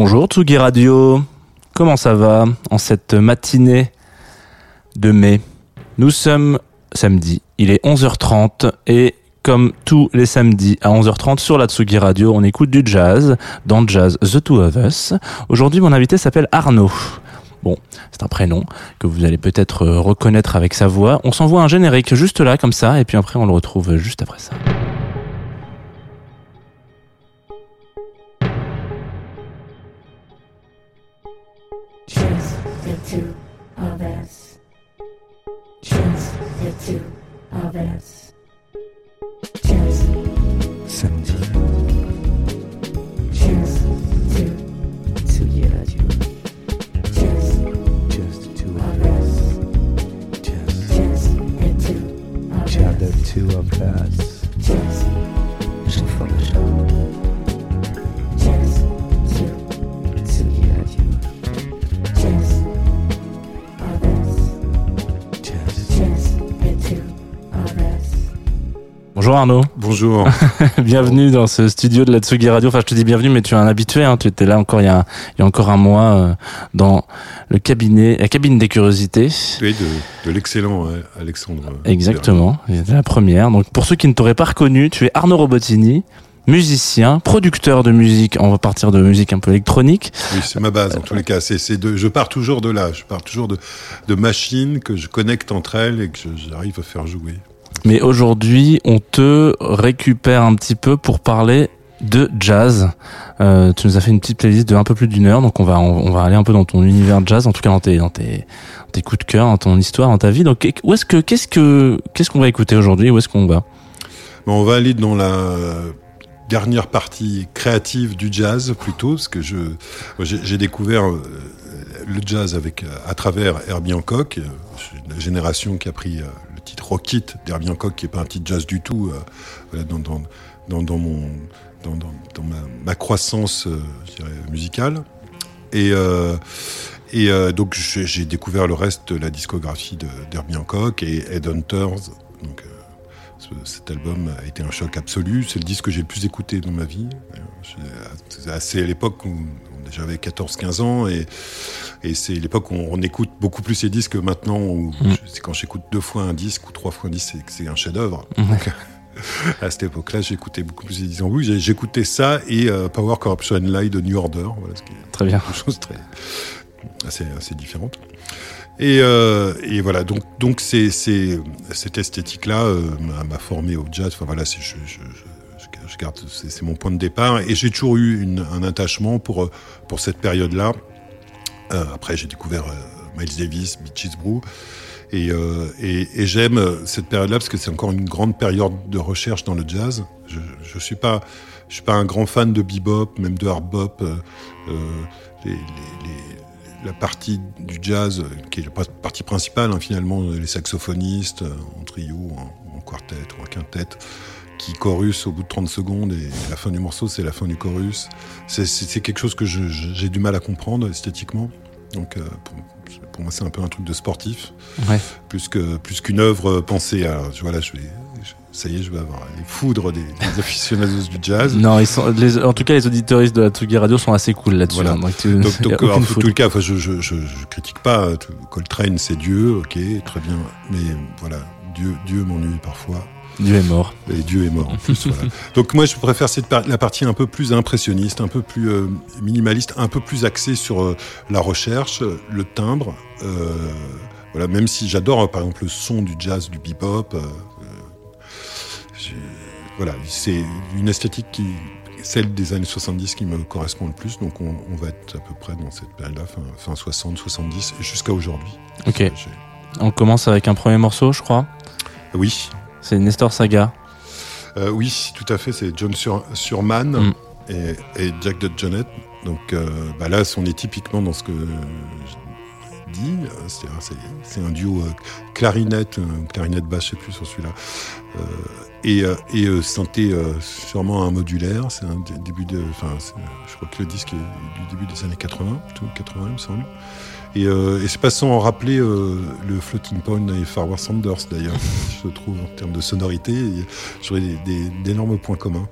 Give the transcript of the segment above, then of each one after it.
Bonjour Tsugi Radio, comment ça va en cette matinée de mai? Nous sommes samedi, il est 11h30 et comme tous les samedis à 11h30 sur la Tsugi Radio, on écoute du jazz dans Jazz The Two of Us. Aujourd'hui, mon invité s'appelle Arnaud. Bon, c'est un prénom que vous allez peut-être reconnaître avec sa voix. On s'envoie un générique juste là, comme ça, et puis après on le retrouve juste après ça. Of us. Just, Samedi, just two, Tsugi Radio, just just two of of us. just, Just the two of just the us. Bonjour Arnaud. Bonjour. bienvenue dans ce studio de la Tsugi Radio. Enfin, je te dis bienvenue, mais tu es un habitué. Hein. Tu étais là encore il y a, il y a encore un mois euh, dans le cabinet, la cabine des curiosités. Oui, de, de l'excellent euh, Alexandre. Exactement, c'était la première. Donc, pour ceux qui ne t'auraient pas reconnu, tu es Arnaud Robotini, musicien, producteur de musique. On va partir de musique un peu électronique. Oui, c'est ma base en tous les cas. C'est, de, je pars toujours de là. Je pars toujours de, de machines que je connecte entre elles et que j'arrive à faire jouer. Mais aujourd'hui, on te récupère un petit peu pour parler de jazz. Euh, tu nous as fait une petite playlist de un peu plus d'une heure, donc on va on, va aller un peu dans ton univers jazz, en tout cas dans tes dans tes, tes coups de cœur, dans ton histoire, dans ta vie. Donc où est-ce que qu'est-ce que qu'est-ce qu'on va écouter aujourd'hui? Où est-ce qu'on va? Bon, on va aller dans la dernière partie créative du jazz plutôt, parce que je, j'ai, découvert euh, le jazz avec, euh, à travers Herbie Hancock, euh, la génération qui a pris titre Rock It d'Herbie Hancock, qui est pas un titre jazz du tout, euh, dans, dans, dans, dans mon, dans, dans, ma, ma croissance, euh, musicale. Et, euh, et donc j'ai, découvert le reste de la discographie d'Herbie Hancock et Headhunters, donc ce- cet album a été un choc absolu. C'est le disque que j'ai le plus écouté dans ma vie. C'est assez à l'époque où j'avais 14-15 ans et, et c'est l'époque où on écoute beaucoup plus ces disques que maintenant. Où Mm. je- c'est quand j'écoute deux fois un disque ou trois fois un disque, c'est un chef-d'œuvre. Donc, à cette époque-là, j'écoutais beaucoup plus ces disques. Oui, j'écoutais ça et euh, Power Corruption and Lie de New Order. Voilà, ce qui est Très bien. des choses très assez, assez différentes. Et, euh, et voilà, donc, donc c'est, c'est, cette esthétique-là euh, m'a, formé au jazz. Enfin voilà, c'est, je, je, je, je garde, c'est, mon point de départ. Et j'ai toujours eu un attachement pour, pour cette période-là. Euh, après, j'ai découvert euh, Miles Davis, Beaches Brew. Et, euh, et, j'aime cette période-là parce que c'est encore une grande période de recherche dans le jazz. Je, je suis pas, je suis pas un grand fan de bebop, même de hard bop. la partie du jazz, qui est la pa- partie principale, hein, finalement, les saxophonistes en trio, en, en quartet ou en quintet, qui chorus au bout de 30 secondes et la fin du morceau, c'est la fin du chorus. C'est- quelque chose que je- je- j'ai du mal à comprendre esthétiquement. Donc, euh, pour, pour moi, c'est un peu un truc de sportif Ouais. plus que plus qu'une œuvre pensée à voilà je vais je- ça y est je vais avoir les foudres des, des aficionados du jazz Non, ils sont les, en tout cas les auditeuristes de la Tsugi Radio sont assez cool là-dessus. Voilà. hein, donc tu- faute. tout le cas je, je, je, je critique pas euh, Coltrane c'est Dieu ok très bien mais voilà Dieu Dieu m'ennuie parfois Dieu est mort. et Dieu est mort en plus voilà. donc moi je préfère cette par- la partie un peu plus impressionniste un peu plus euh, minimaliste un peu plus axée sur euh, la recherche le timbre euh, voilà même si j'adore euh, par exemple le son du jazz du bebop euh, voilà, c'est une esthétique qui, celle des années 70 qui me correspond le plus. Donc on, on va être à peu près dans cette période-là, fin, fin 60, 70, et jusqu'à aujourd'hui. Ok. On commence avec un premier morceau, je crois. Oui, C'est Nestor Saga. Euh, oui, tout à fait. C'est John Sur Surman Mm. et, et Jack Dot Jonet. Donc euh, bah là, on est typiquement dans ce que je dis. C'est un duo euh, clarinette, clarinette basse, je sais plus sur celui-là. Et et synthé sûrement un modulaire. C'est un dé- début de. Enfin, je crois que le disque est du début des années 80, tout 80, il me semble. Et, euh, et c'est pas sans rappeler euh, le Floating Point et Farwell Sanders d'ailleurs, je trouve en termes de sonorité, j'aurais d'énormes points communs.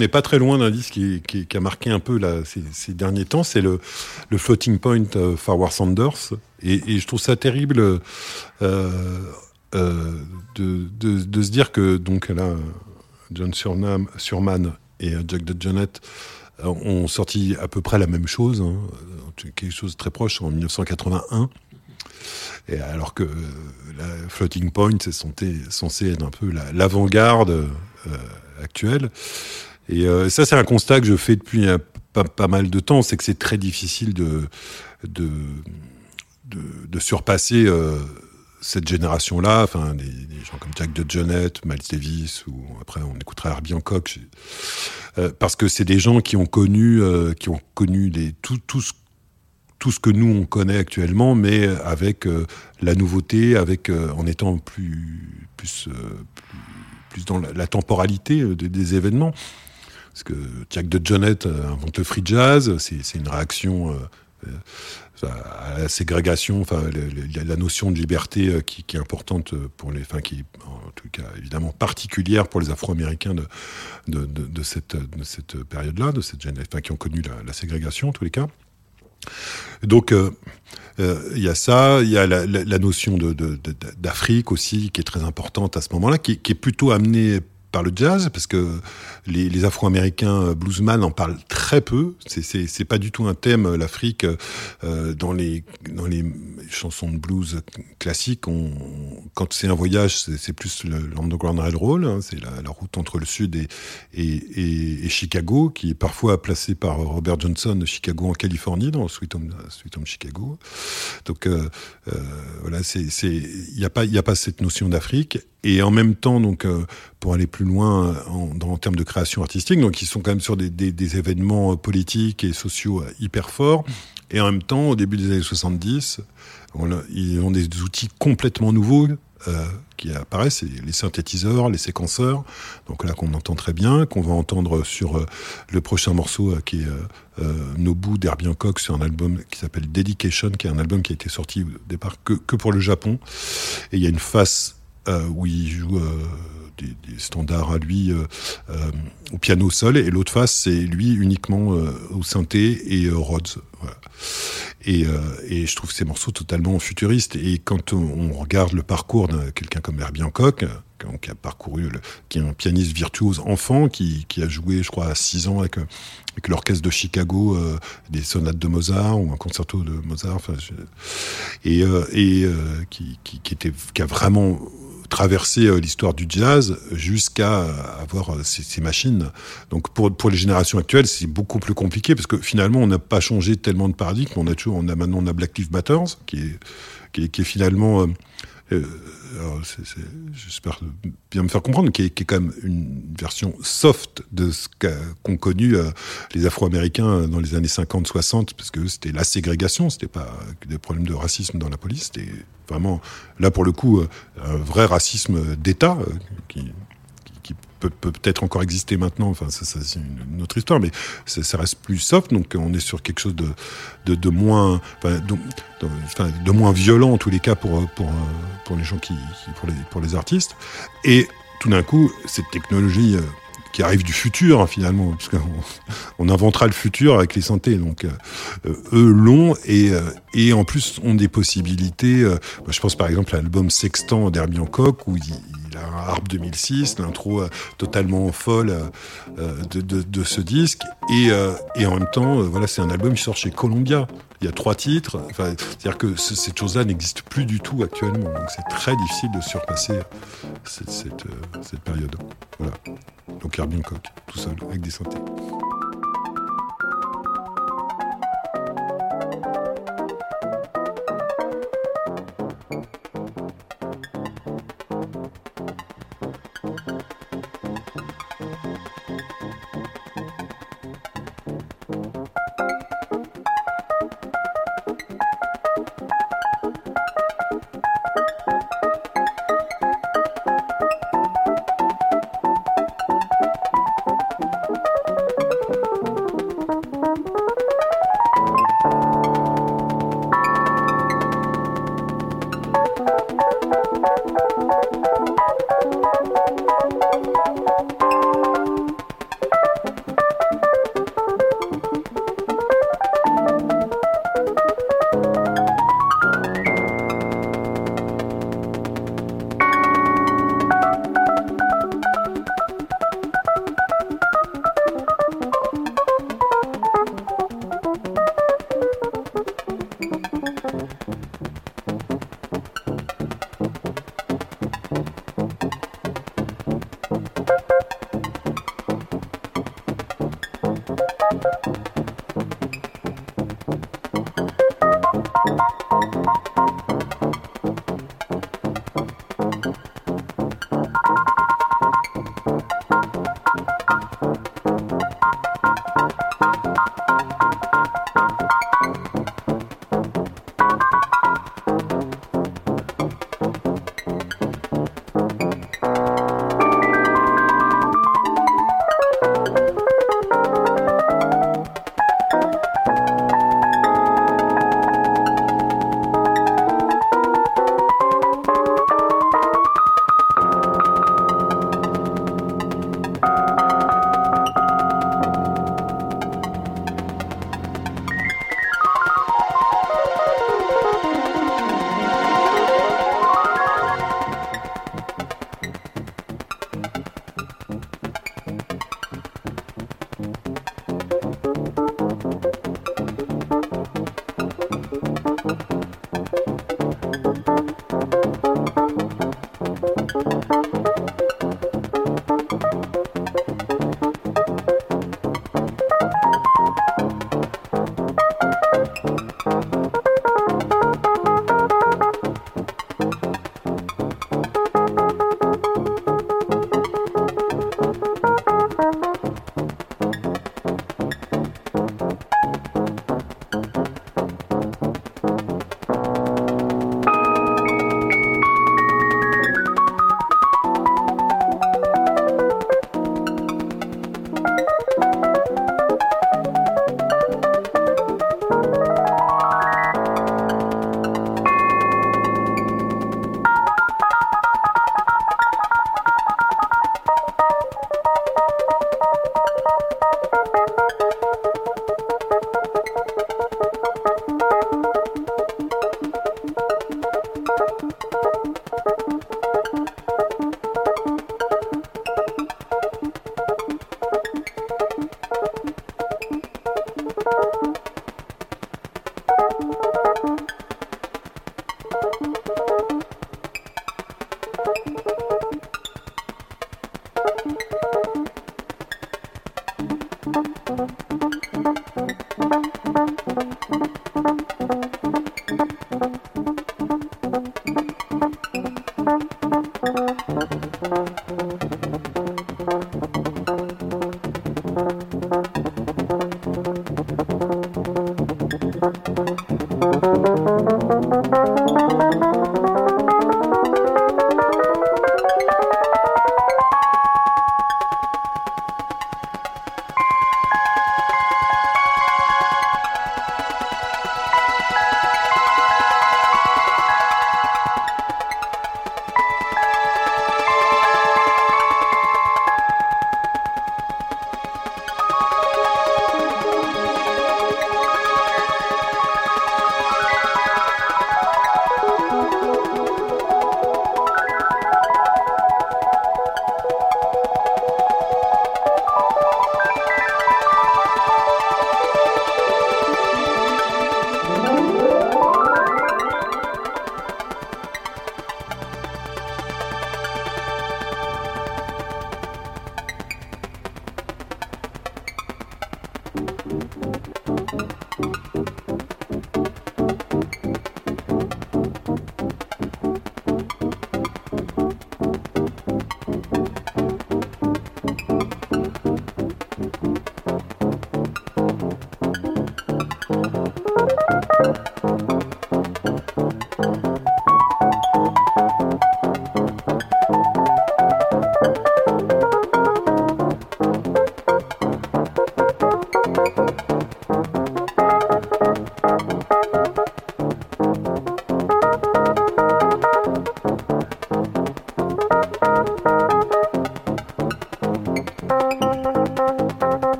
N'est pas très loin d'un disque qui, a marqué un peu là, ces, derniers temps. C'est le, Floating Point euh, Farwar Sanders. Et, je trouve ça terrible euh, euh, de, de, de se dire que donc là, John Surnam, Surman et Jack DeJohnette euh, ont sorti à peu près la même chose, hein, quelque chose de très proche en 1981. Et alors que la Floating Point c'est censé, être un peu la- l'avant-garde actuelle. Et euh, ça, c'est un constat que je fais depuis euh, pas, mal de temps, c'est que c'est très difficile de, de, de, surpasser euh, cette génération-là, enfin des, gens comme Jack DeJohnette, Miles Davis, ou après on écoutera Herbie Hancock, euh, parce que c'est des gens qui ont connu, qui ont connu tout, tout, ce, tout ce que nous on connaît actuellement, mais avec la nouveauté, avec en étant plus, plus, plus, dans la, temporalité des événements. Parce que Jack DeJohnette euh, invente le free jazz, c'est une réaction euh, euh, à la ségrégation, enfin la notion de liberté qui, est importante pour les, enfin qui en tout cas évidemment particulière pour les Afro-Américains de, de, de, de cette, de période-là, de cette génération, qui ont connu la, ségrégation en tous les cas. Donc il y a ça, il y a la, notion de- de- de- d'Afrique aussi qui est très importante à ce moment-là, qui est plutôt amenée par le jazz, parce que les, Afro-Américains euh, bluesman en parlent très peu. C'est- pas du tout un thème, euh, l'Afrique, euh, dans, les, dans les chansons de blues classiques. Quand c'est un voyage, c'est plus l'Underground Railroad, hein, c'est la, route entre le sud et, et, et- Chicago, qui est parfois placée par Robert Johnson de Chicago en Californie, dans Sweet Home, Sweet Home Chicago. Donc voilà, il n'y a pas il y a pas cette notion d'Afrique et en même temps donc euh, pour aller plus loin euh, en, en termes de création artistique, donc ils sont quand même sur des, des, événements euh, politiques et sociaux hyper forts et en même temps au début des années 70, on ils ont des outils complètement nouveaux. qui apparaissent, les synthétiseurs, les séquenceurs, donc là qu'on entend très bien, qu'on va entendre sur le prochain morceau qui est Nobu d'Herbie Hancock sur un album qui s'appelle Dedication, qui est un album qui a été sorti au départ que, que pour le Japon. Et il y a une face euh, où il joue euh, des, standards à lui euh, au piano seul, et l'autre face c'est lui uniquement au synthé et Rhodes. Et, je trouve ces morceaux totalement futuristes. Et quand on, regarde le parcours de quelqu'un comme Herbie Hancock, qui a parcouru, qui est un pianiste virtuose enfant, qui, a joué, je crois, à 6 ans avec, l'orchestre de Chicago, des sonates de Mozart ou un concerto de Mozart, et, qui a vraiment traversé euh, l'histoire du jazz jusqu'à euh, avoir euh, ces, ces machines. Donc pour, pour les générations actuelles, c'est beaucoup plus compliqué parce que finalement, on n'a pas changé tellement de paradigme. On a toujours, on a maintenant on a Black Lives Matter, qui est, qui est, qui est finalement, euh, j'espère bien me faire comprendre, qui est, qui quand même une version soft de ce qu'ont connu euh, les Afro-Américains dans les années 50-60, parce que c'était la ségrégation, c'était pas des problèmes de racisme dans la police, c'était vraiment, là pour le coup, euh, un vrai racisme d'État euh, qui peut peut peut-être encore exister maintenant, enfin ça, c'est une, autre histoire, mais ça, reste plus soft, donc on est sur quelque chose de, de, moins, enfin, de, moins violent en tous les cas pour, pour, pour les gens qui, pour, les, pour les artistes. Et tout d'un coup, cette technologie euh, qui arrive du futur hein, finalement, puisqu'on on inventera le futur avec les synthés. Donc euh, eux l'ont et, euh, et en plus ont des possibilités. euh, moi, je pense par exemple à l'album Sextant d'Herbie Hancock où il, il a un harpe 2006, l'intro euh, totalement folle euh, euh, de, de, ce disque et, et en même temps, voilà, c'est un album qui sort chez Columbia. Il y a trois titres. Enfin, c'est-à-dire que ce- cette chose-là n'existe plus du tout actuellement. Donc c'est très difficile de surpasser cette, cette, période. Voilà. Donc Herbie Hancock, tout seul, avec des synthés.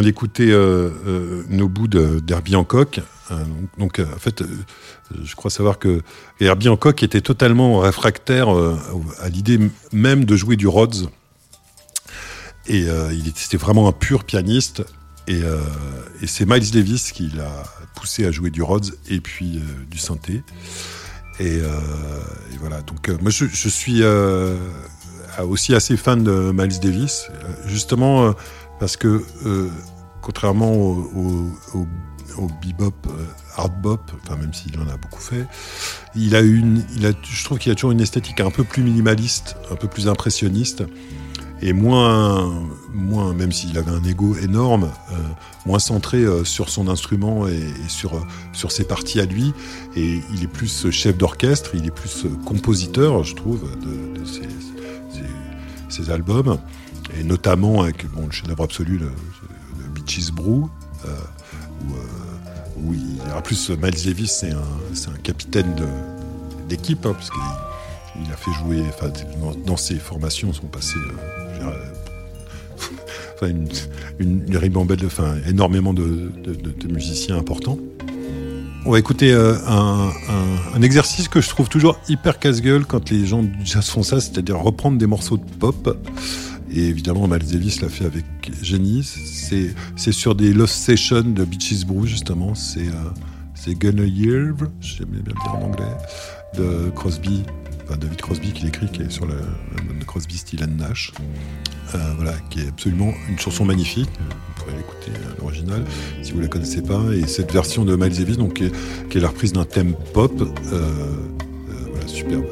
D'écouter euh, euh, nos bouts d'Herbie Hancock. Euh, donc en fait, je crois savoir que Herbie Hancock était totalement réfractaire à l'idée même de jouer du Rhodes. Et il était vraiment un pur pianiste. Et, c'est Miles Davis qui l'a poussé à jouer du Rhodes et puis du synthé. Et, voilà. Donc moi je, je suis aussi assez fan de Miles Davis, justement parce que euh, contrairement au, bebop, euh, hard bop, enfin même s'il en a beaucoup fait, il a une, je trouve qu'il a toujours une esthétique un peu plus minimaliste, un peu plus impressionniste. et moins, moins même s'il avait un ego énorme, euh, moins centré euh, sur son instrument et, sur, sur ses parties à lui. Et il est plus chef d'orchestre, il est plus compositeur, je trouve, de, de ses albums. Et notamment avec bon, le chef-d'œuvre absolu, le, le Beaches Brew, euh, où, euh, où il, en plus Miles Davis, c'est un, capitaine d'équipe, hein, puisqu'il il a fait jouer, dans, ses formations sont passés euh, une, ribambelle, de- enfin, énormément de, musiciens importants. On va écouter euh, un, un- un exercice que je trouve toujours hyper casse-gueule quand les gens du jazz font ça, c'est-à-dire reprendre des morceaux de pop. Et évidemment, Miles Davis l'a fait avec génie. C'est sur des Lost Sessions de Beaches Brew, justement. C'est euh, Gonna Year, j'aime bien le dire en anglais, de Crosby, enfin David Crosby qui l'écrit, qui est sur le- Crosby, and Nash. Euh, voilà, qui est absolument une chanson magnifique. Vous pourrez l'écouter à l'original si vous la connaissez pas. Et cette version de Miles donc, qui, est, qui est la reprise d'un thème pop, euh, euh, voilà, superbe.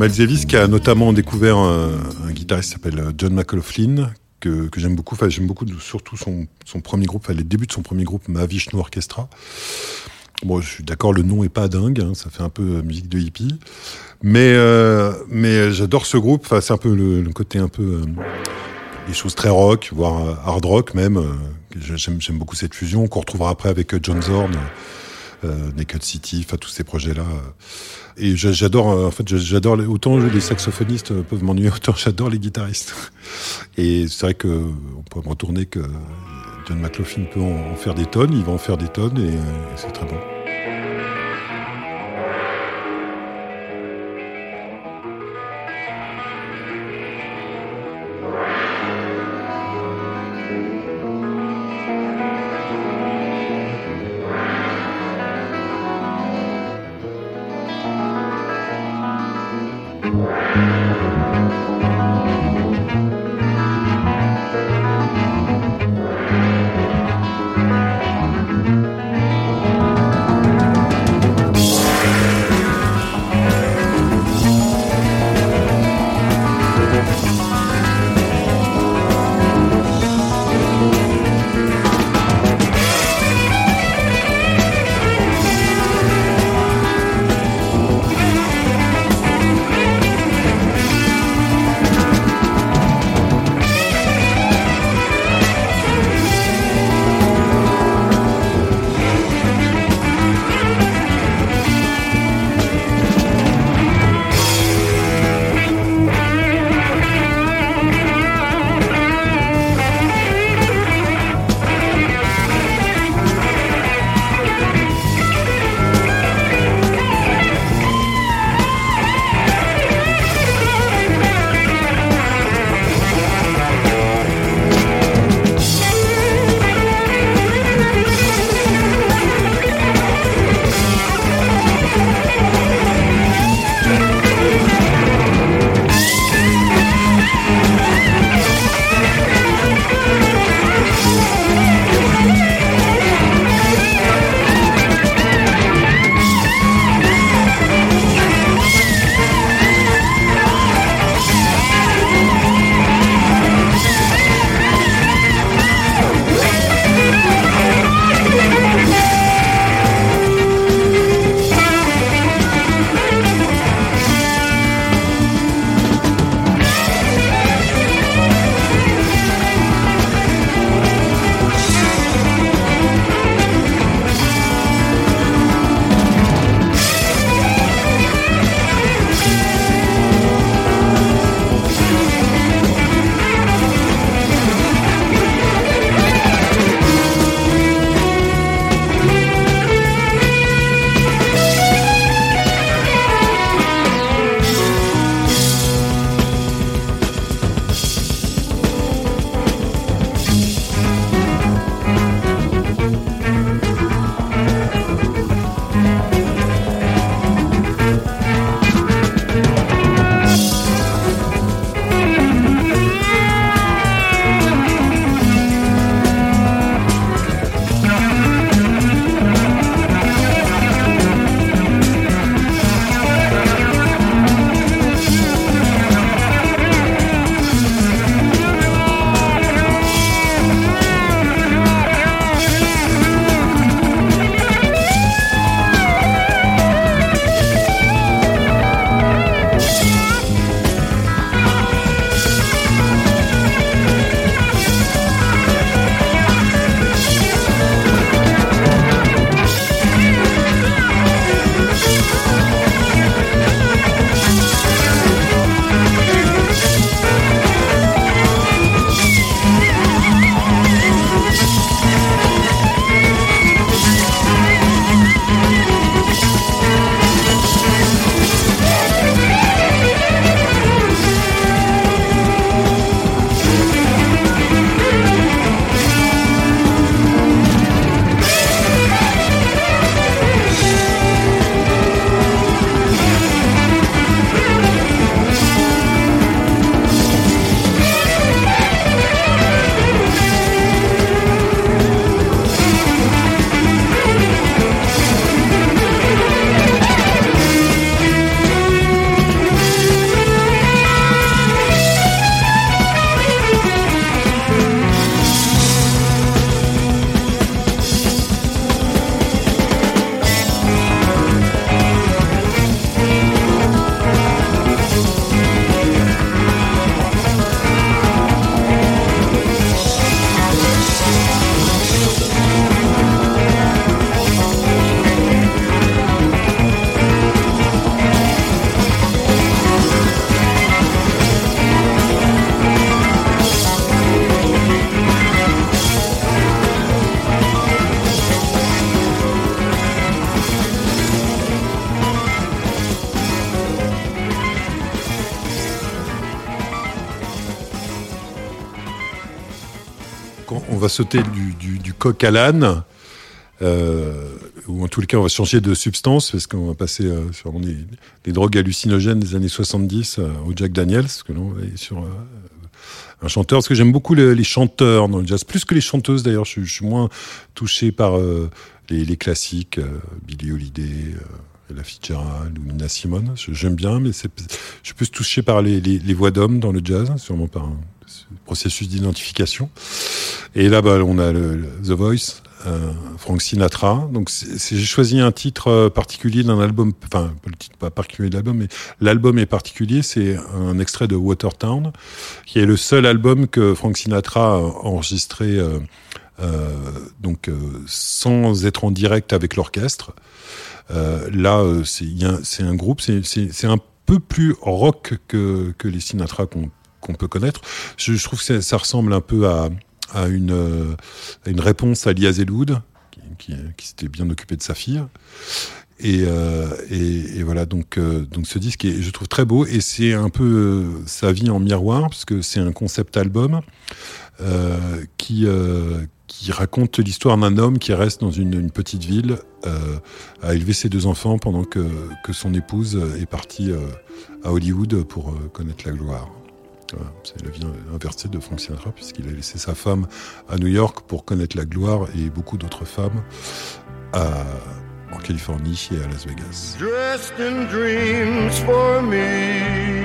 Miles qui a notamment découvert un, un guitariste qui s'appelle euh, John McLaughlin que, que j'aime beaucoup. Enfin, j'aime beaucoup surtout son, son premier groupe, enfin, les débuts de son premier groupe, Mahavishnu Orchestra. Bon, je suis d'accord, le nom est pas dingue, hein, ça fait un peu euh, musique de hippie, mais euh, mais j'adore ce groupe. Enfin, c'est un peu le, côté un peu euh, des choses très rock, voire euh, hard rock même. euh, j'aime beaucoup cette fusion qu'on retrouvera après avec euh, John Zorn. Euh, Naked City, enfin tous ces projets-là. euh. Et j'a- j'adore, euh, en fait, j'a- j'adore autant les saxophonistes peuvent m'ennuyer, autant j'adore les guitaristes. Et c'est vrai que on peut me retourner que John McLaughlin peut en, faire des tonnes, il va en faire des tonnes et c'est très bon. Sauter du, coq à l'âne, euh, ou en tous les cas on va changer de substance parce qu'on va passer euh, sur des, des drogues hallucinogènes des années 70 euh, au Jack Daniels, que là on est sur euh, un chanteur, parce que j'aime beaucoup le- les chanteurs dans le jazz, plus que les chanteuses d'ailleurs, je, suis- moins touché par les, classiques, Billie Holiday. Ella Fitzgerald ou Nina Simone, j'aime bien, mais je suis plus touché par les, voix d'hommes dans le jazz, sûrement par processus d'identification. Et là, bah, on a le, The Voice, euh, Frank Sinatra. Donc, j'ai choisi un titre euh, particulier d'un album, enfin, pas le titre pas particulier de l'album, mais l'album est particulier. C'est un extrait de Watertown, qui est le seul album que Frank Sinatra a enregistré, euh, donc, sans être en direct avec l'orchestre. Là, c'est un- groupe, c'est un peu plus rock que, que les Sinatra qu'on qu'on peut connaître. Je, trouve que ça, ressemble un peu à, à, une, euh, une réponse à Lia Zelwood, qui, qui, s'était bien occupé de sa fille. Et, euh, et, voilà, donc, euh, donc ce disque, est, je trouve très beau, et c'est un peu sa vie en miroir, parce que c'est un concept album qui, qui raconte l'histoire d'un homme qui reste dans une, une petite ville à élever ses deux enfants pendant que, que son épouse est partie à Hollywood pour connaître la gloire. C'est la vie inversée de Frank Sinatra puisqu'il a laissé sa femme à New York pour connaître la gloire et beaucoup d'autres femmes en Californie et à Las Vegas. dressed in dreams for me.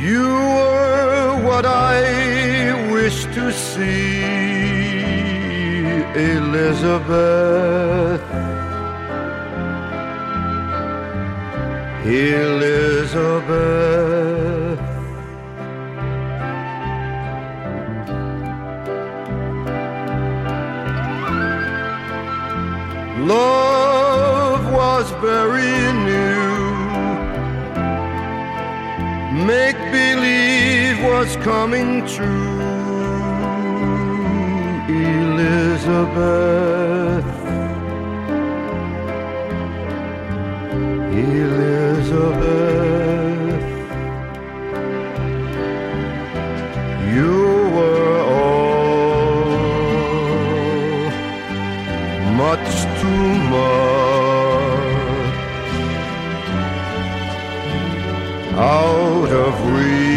You were what I wished to see, Elizabeth. Elizabeth. Love was very new. Make believe was coming true. Elizabeth. Elizabeth. You were all much too much out of reach,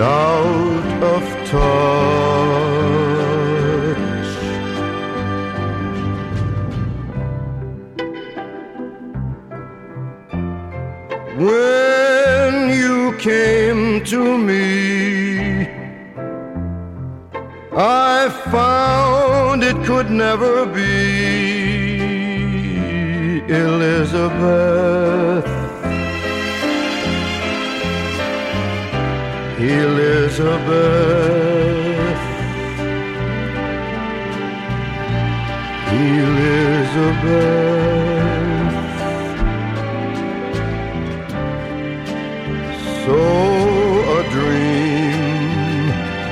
out of touch. To me, I found it could never be Elizabeth. Elizabeth. Elizabeth. So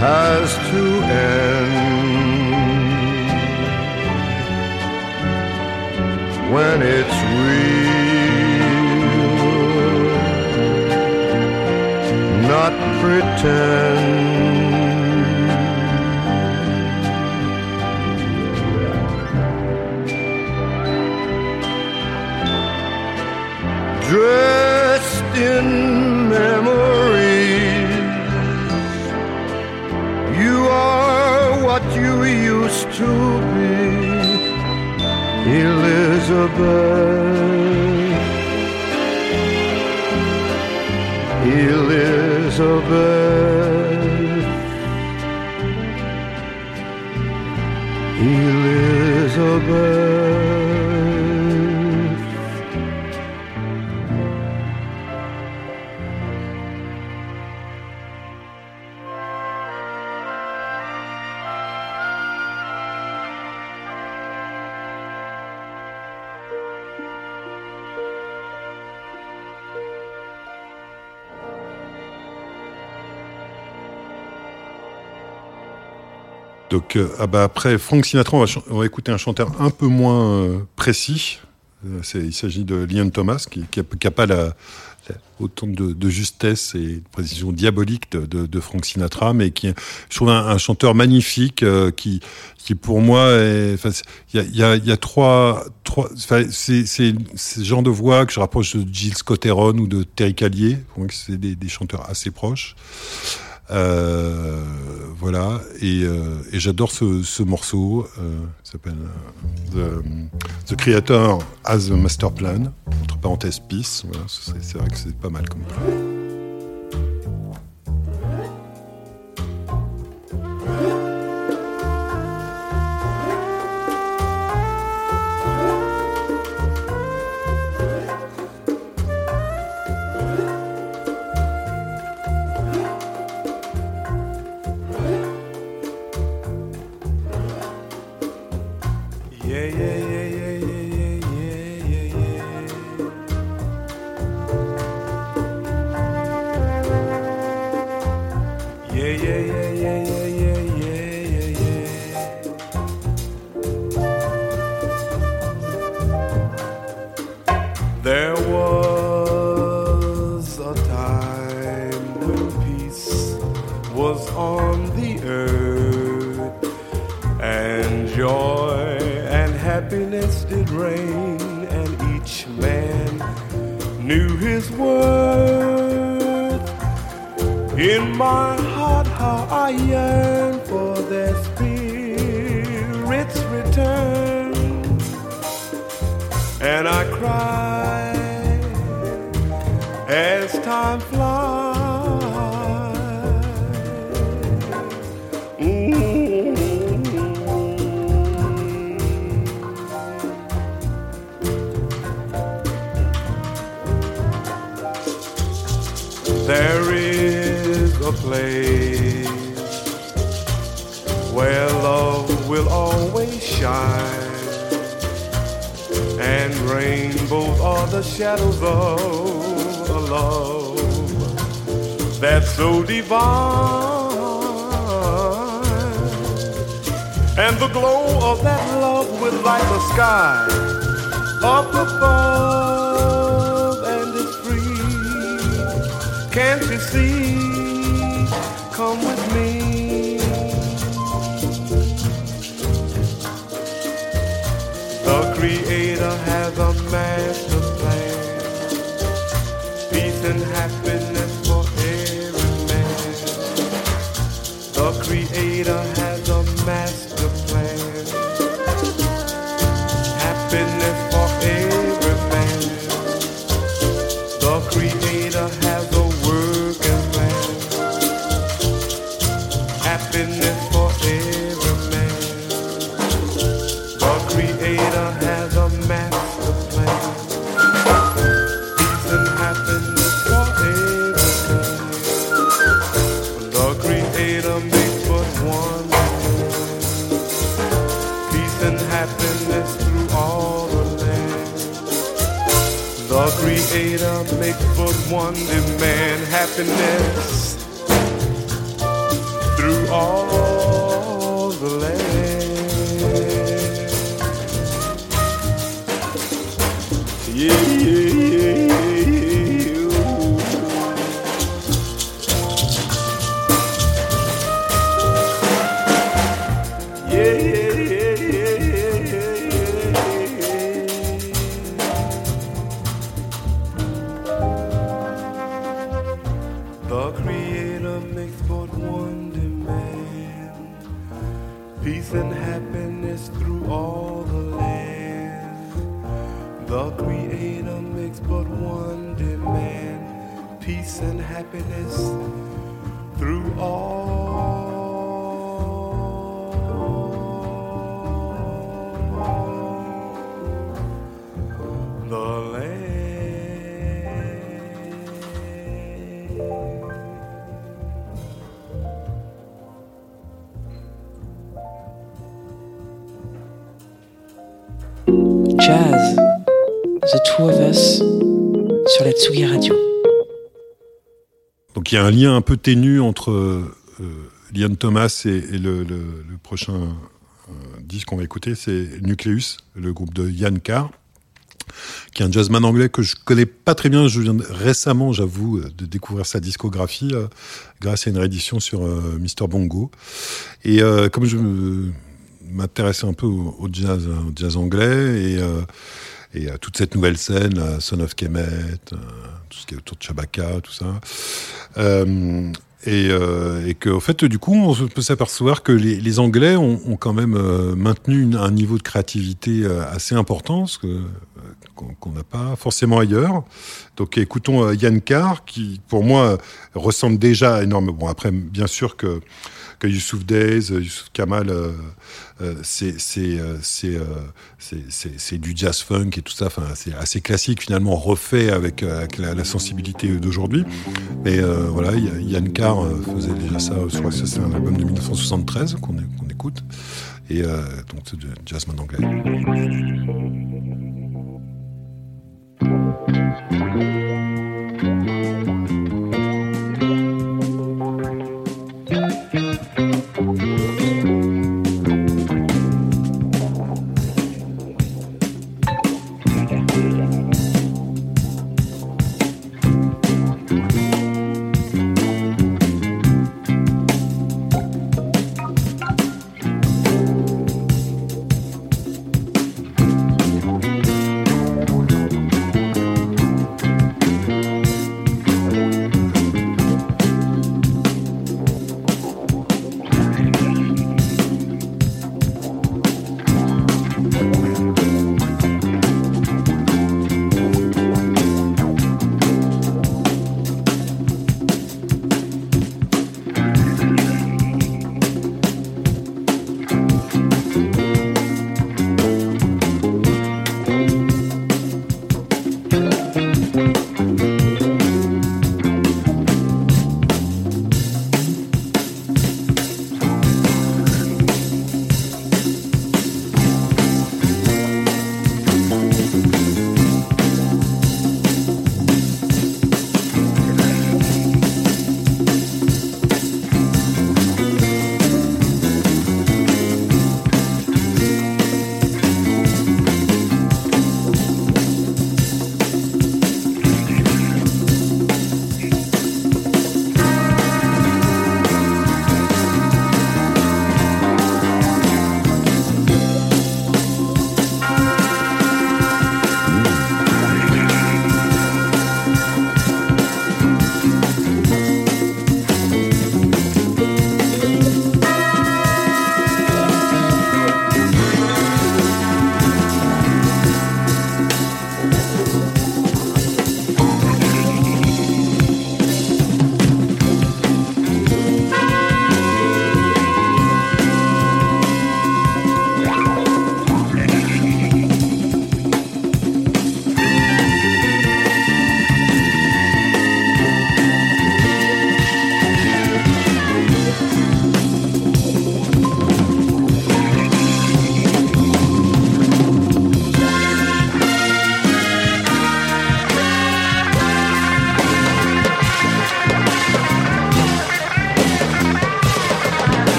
has to end when it's real, not pretend. To be, Elizabeth. Elizabeth. Elizabeth. Donc, euh, ah bah après Frank Sinatra, on va, écouter un chanteur un peu moins euh, précis. Euh, il s'agit de Liam Thomas, qui n'a pas la, autant de, justesse et de précision diabolique de, de, Frank Sinatra, mais qui est, un, chanteur magnifique qui, pour moi, il y a, trois, trois c'est ce genre de voix que je rapproche de Gilles Scott-Heron ou de Terry Callier, c'est des chanteurs assez proches. Euh, voilà, et, euh, et j'adore ce, ce morceau. Euh, il s'appelle The, Creator has a Master Plan. Entre parenthèses, Peace. Voilà, c'est c'est vrai que c'est pas mal comme plan. Can't you see? Come with me. The Creator has a master Il y a un lien un peu ténu entre euh, Liam Thomas et, le, prochain euh, disque qu'on va écouter, c'est Nucleus, le groupe de Yann Carr. qui est un jazzman anglais que je connais pas très bien. Je viens récemment, j'avoue, euh, de découvrir sa discographie euh, grâce à une réédition sur Mr Bongo. Et comme je m'intéressais un peu au, jazz, hein, au jazz anglais et, et à toute cette nouvelle scène, la Son of Kemet, euh, tout ce qui est autour de Shabaka, tout ça. Et, euh, et que, au fait, du coup, on peut s'apercevoir que les, Anglais ont, quand même euh, maintenu un niveau de créativité euh, assez important, ce euh, qu'on n'a pas forcément ailleurs. Donc, écoutons Yann Carr, qui, pour moi, ressemble déjà énormément. Bon, après, bien sûr que que Youssouf Days, Youssouf Kamal, euh, c'est du jazz funk et tout ça. C'est assez classique finalement, refait avec, la, sensibilité d'aujourd'hui. Mais voilà, Yann Carr euh, faisait déjà ça. Je crois que c'est un album de 1973 qu'on écoute. Et euh, donc c'est du jazzman anglais.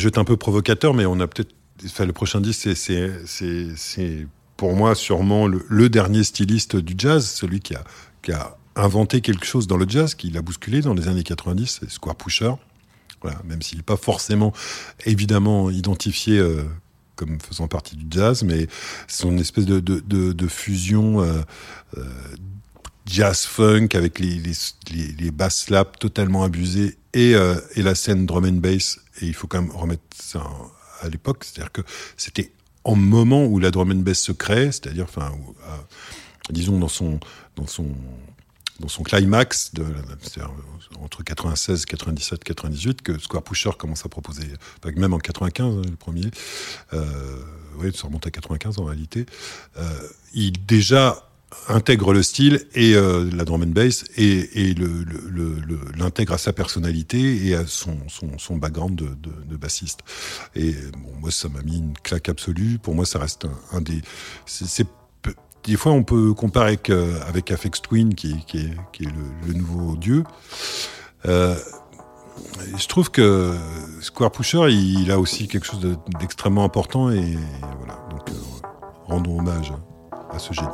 Voilà, je vais être un peu provocateur, mais on a peut-être. Enfin, le prochain disque, c'est- pour moi sûrement le, dernier styliste du jazz, celui qui a, inventé quelque chose dans le jazz, qui l'a bousculé dans les années 90, c'est Square Pusher. Même s'il n'est pas forcément évidemment identifié euh, comme faisant partie du jazz, mais son espèce de, fusion euh, euh, jazz funk avec les bass slaps totalement abusés et, euh, et la scène drum and bass. Et il faut quand même remettre ça à l'époque, c'est-à-dire que c'était en moment où la drum and bass se crée, c'est-à-dire, enfin, disons dans son dans son dans son climax entre 96, 97, 98 que Square Pusher commence à proposer, même en 95 hein, le premier, euh, oui ça remonte à 95 en réalité, euh, il déjà intègre le style et euh, la drum and bass et, et le, le- le- l'intègre à sa personnalité et à son, son, son background de, de, de bassiste. Et bon, moi, ça m'a mis une claque absolue. Pour moi, ça reste un, des. c'est peu- des fois, on peut comparer avec, euh, avec Afex Twin, qui, qui est, qui est le, nouveau dieu. Euh, je trouve que Square Pusher, il, a aussi quelque chose de- d'extrêmement important et voilà. Donc, euh, rendons hommage à ce génie.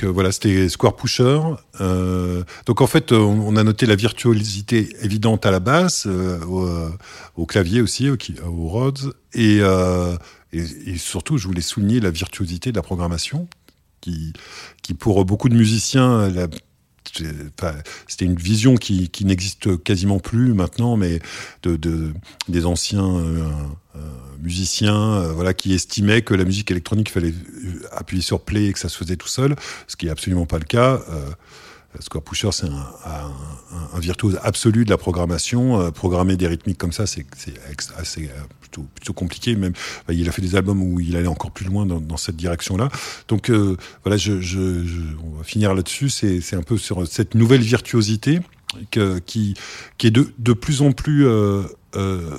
Donc euh, voilà, c'était Square Pusher. Euh, donc en fait, on, on a noté la virtuosité évidente à la basse, euh, au, euh, clavier aussi, au, Rhodes, et, euh, et, surtout, je voulais souligner la virtuosité de la programmation, qui, qui pour beaucoup de musiciens, c'était une vision qui, qui n'existe quasiment plus maintenant, mais de, de des anciens euh, euh, musiciens, euh, voilà, qui estimaient que la musique électronique, fallait euh, appuyer sur play et que ça se faisait tout seul, ce qui est absolument pas le cas. Euh, Square Pusher, c'est un, virtuose absolu de la programmation. Euh, programmer des rythmiques comme ça, c'est assez euh, plutôt, compliqué. Même, enfin, il a fait des albums où il allait encore plus loin dans, cette direction-là. Donc euh, voilà, je, on va finir là-dessus. C'est un peu sur cette nouvelle virtuosité qui, est de, plus en plus euh, euh,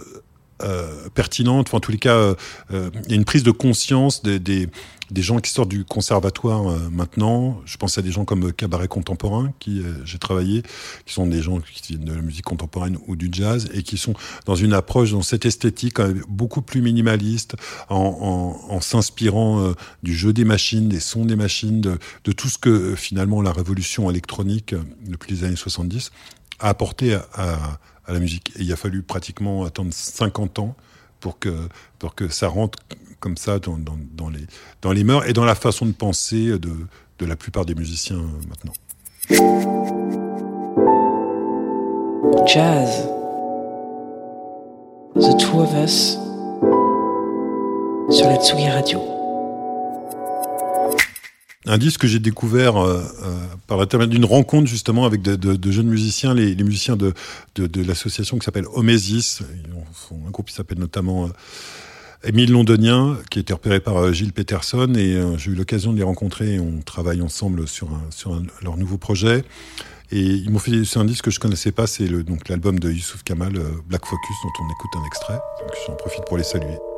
euh, pertinente. Enfin, en tous les cas, euh, euh, il y a une prise de conscience des, des gens qui sortent du conservatoire euh, maintenant. Je pense à des gens comme euh, Cabaret Contemporain, qui euh, j'ai travaillé, qui sont des gens qui viennent de la musique contemporaine ou du jazz et qui sont dans une approche, dans cette esthétique beaucoup plus minimaliste, en, s'inspirant du jeu des machines, des sons des machines, de, tout ce que finalement la révolution électronique depuis les années 70 a apporté à, à, à la musique. Et il a fallu pratiquement attendre 50 ans pour que, pour que ça rentre comme ça dans, dans, dans, les, dans les mœurs et dans la façon de penser de, de la plupart des musiciens euh, maintenant. Jazz. The Two of Us. Sur la Tsugi Radio. Un disque que j'ai découvert euh, euh, par l'intermédiaire d'une rencontre justement avec de, de, de jeunes musiciens, les, les musiciens de, de, l'association qui s'appelle Omesis. Ils ont- un groupe qui s'appelle notamment euh, Émile Londonien, qui a été repéré par euh, Gilles Peterson. Et euh, j'ai eu l'occasion de les rencontrer on travaille ensemble sur, leur nouveau projet. Et ils m'ont fait c'est un disque que je connaissais pas, c'est donc l'album de Youssouf Kamal, euh, Black Focus, dont on écoute un extrait. Donc j'en profite pour les saluer.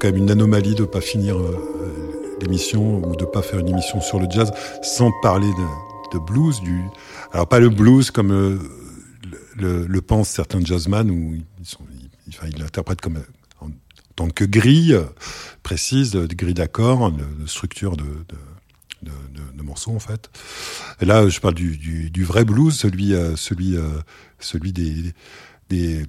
Quand même une anomalie de pas finir euh, l'émission ou de pas faire une émission sur le jazz sans parler de, blues. Du, alors pas le blues comme euh, le, le, pensent certains jazzman où ils, l'interprètent comme euh, en, tant que grille précise, de, grille d'accords, de, structure de, de, de, morceaux en fait. Là, je parle du, vrai blues, celui, celui, celui des, des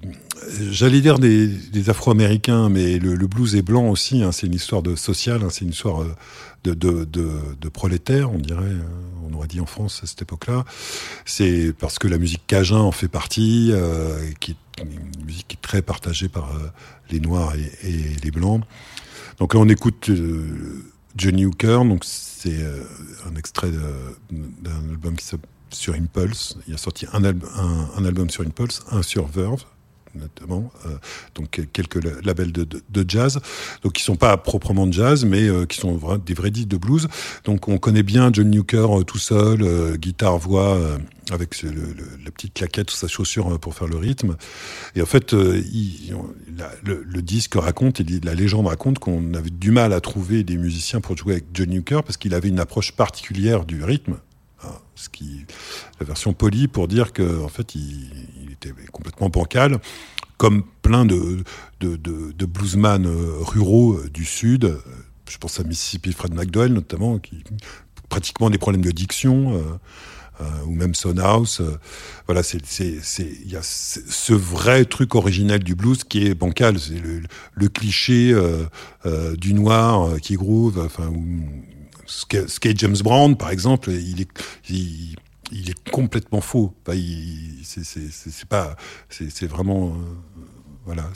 j'allais dire des, Afro-Américains, mais le, blues est blanc aussi. hein, c'est une histoire de sociale, hein, c'est une histoire euh, de, de, prolétaires, on dirait. hein, on aurait dit en France à cette époque-là. C'est parce que la musique cajun en fait partie, euh, qui est une musique qui est très partagée par euh, les Noirs et, les Blancs. Donc là, on écoute Johnny Hooker. Donc c'est un extrait d'un album qui s'appelle sur Impulse. Il a sorti un, un, album sur Impulse, un sur Verve notamment, euh, donc quelques la- labels de, jazz, donc qui sont pas proprement de jazz, mais euh, qui sont des vrais disques de blues. Donc on connaît bien John Hooker euh, tout seul, guitare voix avec la petite claquette sous sa chaussure pour faire le rythme. Et en fait, le, disque raconte, la légende raconte qu'on avait du mal à trouver des musiciens pour jouer avec John Hooker parce qu'il avait une approche particulière du rythme. Ce qui, la version polie pour dire que en fait, il, était complètement bancal, comme plein de, de, de, bluesman euh, ruraux euh, du sud. Je pense à Mississippi Fred McDowell notamment, qui pratiquement des problèmes de diction. euh, ou même Son House. euh, voilà, c'est il y a ce vrai truc originel du blues qui est bancal, c'est le, cliché du noir qui groove, enfin ou ce qu'est James Brown par exemple, il est complètement faux. C'est pas c'est vraiment euh, voilà,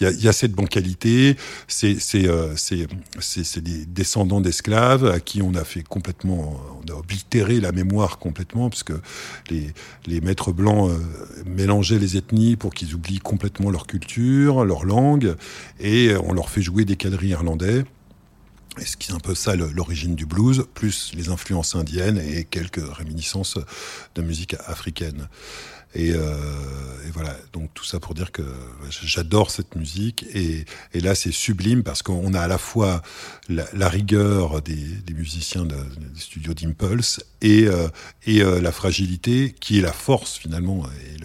il y a, cette bancalité, euh, c'est des descendants d'esclaves à qui on a fait complètement, on a oblitéré la mémoire complètement parce que les les maîtres blancs euh, mélangeaient les ethnies pour qu'ils oublient complètement leur culture, leur langue, et on leur fait jouer des quadrilles irlandais. Et ce qui est un peu ça l'origine du blues, plus les influences indiennes et quelques réminiscences de musique africaine. Et, euh, et voilà, donc tout ça pour dire que j'adore cette musique. Et, là c'est sublime parce qu'on a à la fois la, rigueur des, musiciens de- des studios d'Impulse et, euh, et euh, la fragilité qui est la force finalement et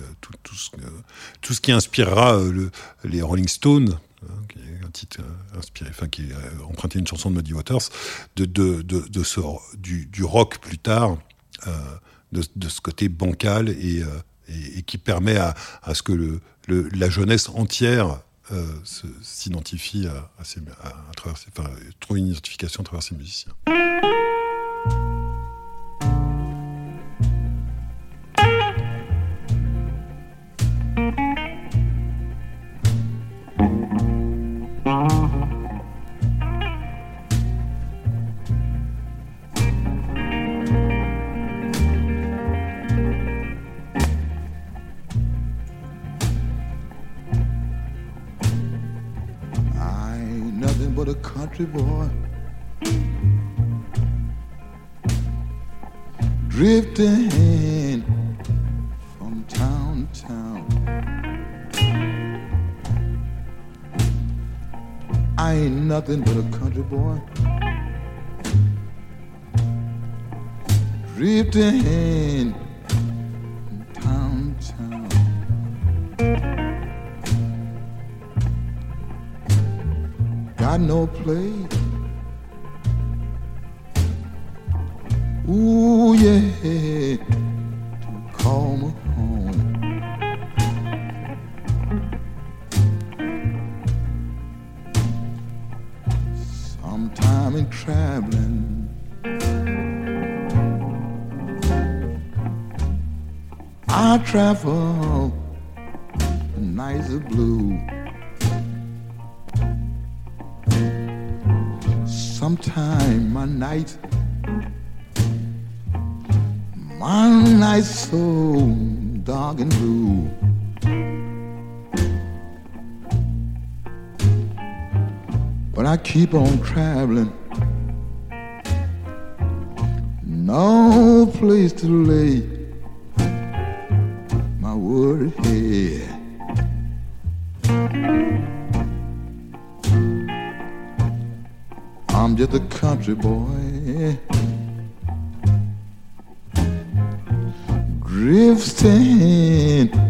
tout, ce, qui inspirera euh, le, les Rolling Stones hein, qui est un titre euh, enfin qui est euh, emprunté une chanson de Muddy Waters, de, de, de, ce, du, du rock plus tard, euh, de, de ce côté bancal et, et, qui permet à, à ce que le, le, la jeunesse entière s'identifie à, à, travers enfin, trouve une identification à travers ces musiciens. Country boy. Drifting from town to town. I ain't nothing but a country boy. Drifting got no place. Ooh, yeah, to call me home. Sometime in traveling, I travel nights of blue. Sometime my night, my night's so dark and blue. But I keep on traveling. No place to lay my worried head. the country boy. Drifting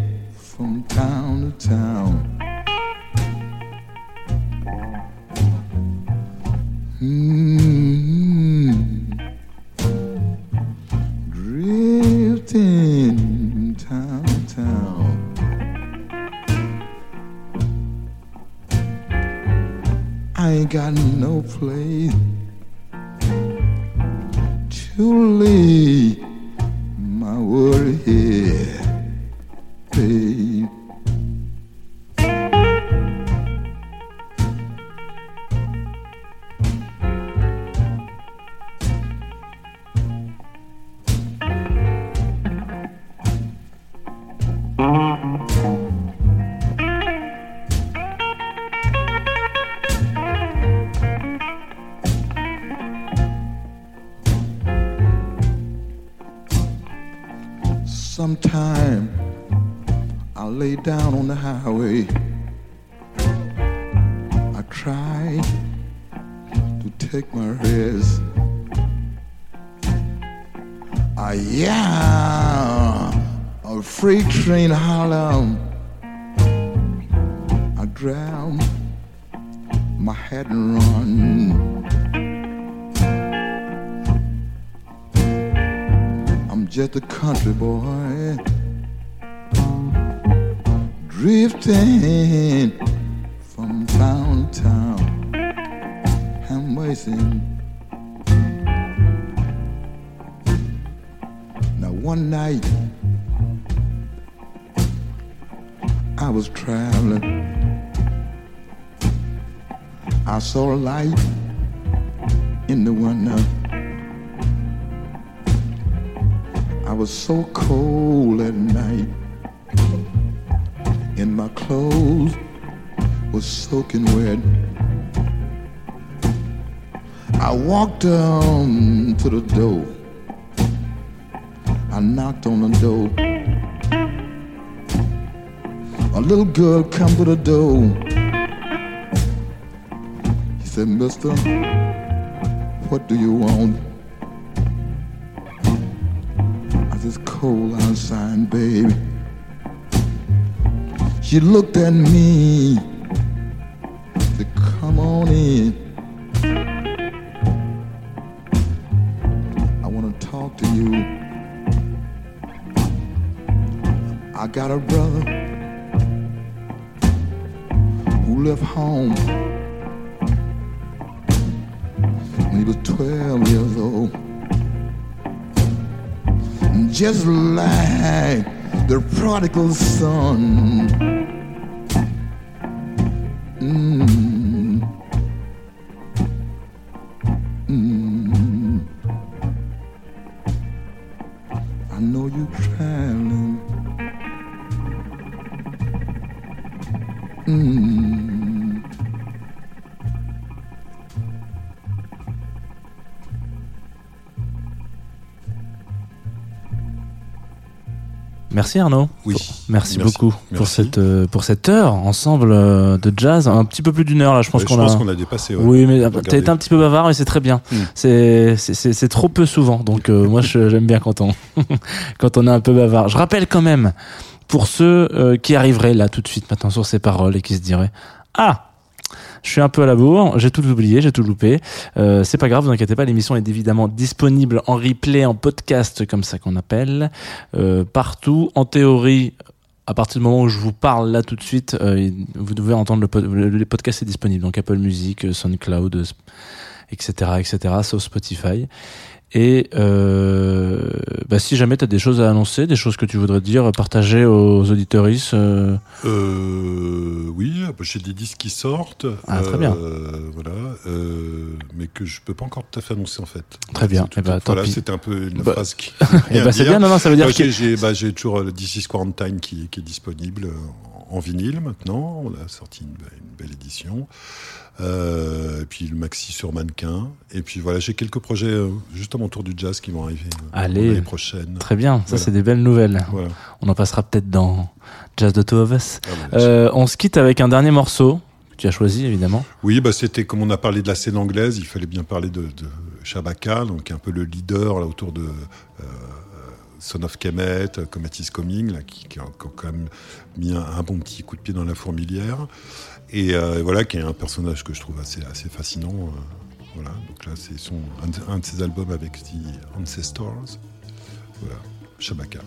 my rest. I yeah, a freight train holler. I grab my head and run. I'm just a country boy drifting from town to town. I'm wasting. One night I was traveling. I saw a light in the window. I was so cold at night, and my clothes was soaking wet. I walked down to the door. I knocked on the door. A little girl come to the door. He said, Mister, what do you want? I said, cold outside, baby. She looked at me. Said, Come on in. Prodigal son. Merci Arnaud. Oui. Merci, Merci. beaucoup pour cette, euh, pour cette heure ensemble euh, de jazz. Un petit peu plus d'une heure là, je pense Ouais, qu'on je a. pense qu'on a dépassé. ouais. Oui, mais t'as Regardez. été un petit peu bavard et c'est très bien. Mm. C'est- C'est trop peu souvent. Donc euh, moi, j'aime bien quand on, quand on est un peu bavard. Je rappelle quand même, pour ceux qui arriveraient là tout de suite maintenant sur ces paroles et qui se diraient Ah je suis un peu à la bourre, j'ai tout oublié, j'ai tout loupé. Euh, c'est pas grave, vous inquiétez pas, l'émission est évidemment disponible en replay, en podcast, comme ça qu'on appelle, euh, partout. En théorie, à partir du moment où je vous parle là tout de suite, euh, vous devez entendre le, pod- le, podcast est disponible, donc Apple Music, SoundCloud, etc., etc., sauf Spotify. Et euh, bah, si jamais tu as des choses à annoncer, des choses que tu voudrais dire, partager aux auditeuristes, euh, Euh, oui, j'ai des disques qui sortent. Ah, très bien. Voilà, mais que je peux pas encore tout à fait annoncer en fait. Très bien. C'est tout- Eh ben, voilà, c'était un peu une Bah, phrase qui. ben, c'est bien, non, non, ça veut dire Ok, que j'ai bah, toujours le This is Quarantine qui, qui est disponible en, vinyle maintenant. On a sorti une belle édition. Euh, et puis le maxi sur mannequin. Et puis voilà, j'ai quelques projets euh, justement autour du jazz qui vont arriver euh, Allez. l'année prochaine. très bien, ça Voilà. c'est des belles nouvelles. Voilà. On en passera peut-être dans Jazz de Two of Us. Ah, bah, Euh, on se quitte avec un dernier morceau que tu as choisi évidemment. Oui, bah, c'était comme on a parlé de la scène anglaise, il fallait bien parler de, de Shabaka, donc un peu le leader là, autour de euh, Son of Kemet, Comet is Coming, là, qui, qui a, qui a quand même mis un, un bon petit coup de pied dans la fourmilière. Et euh, voilà, qui est un personnage que je trouve assez, assez fascinant. euh, voilà, donc là, c'est son, un, de, un de ses albums avec The Ancestors. Voilà, Shabaka.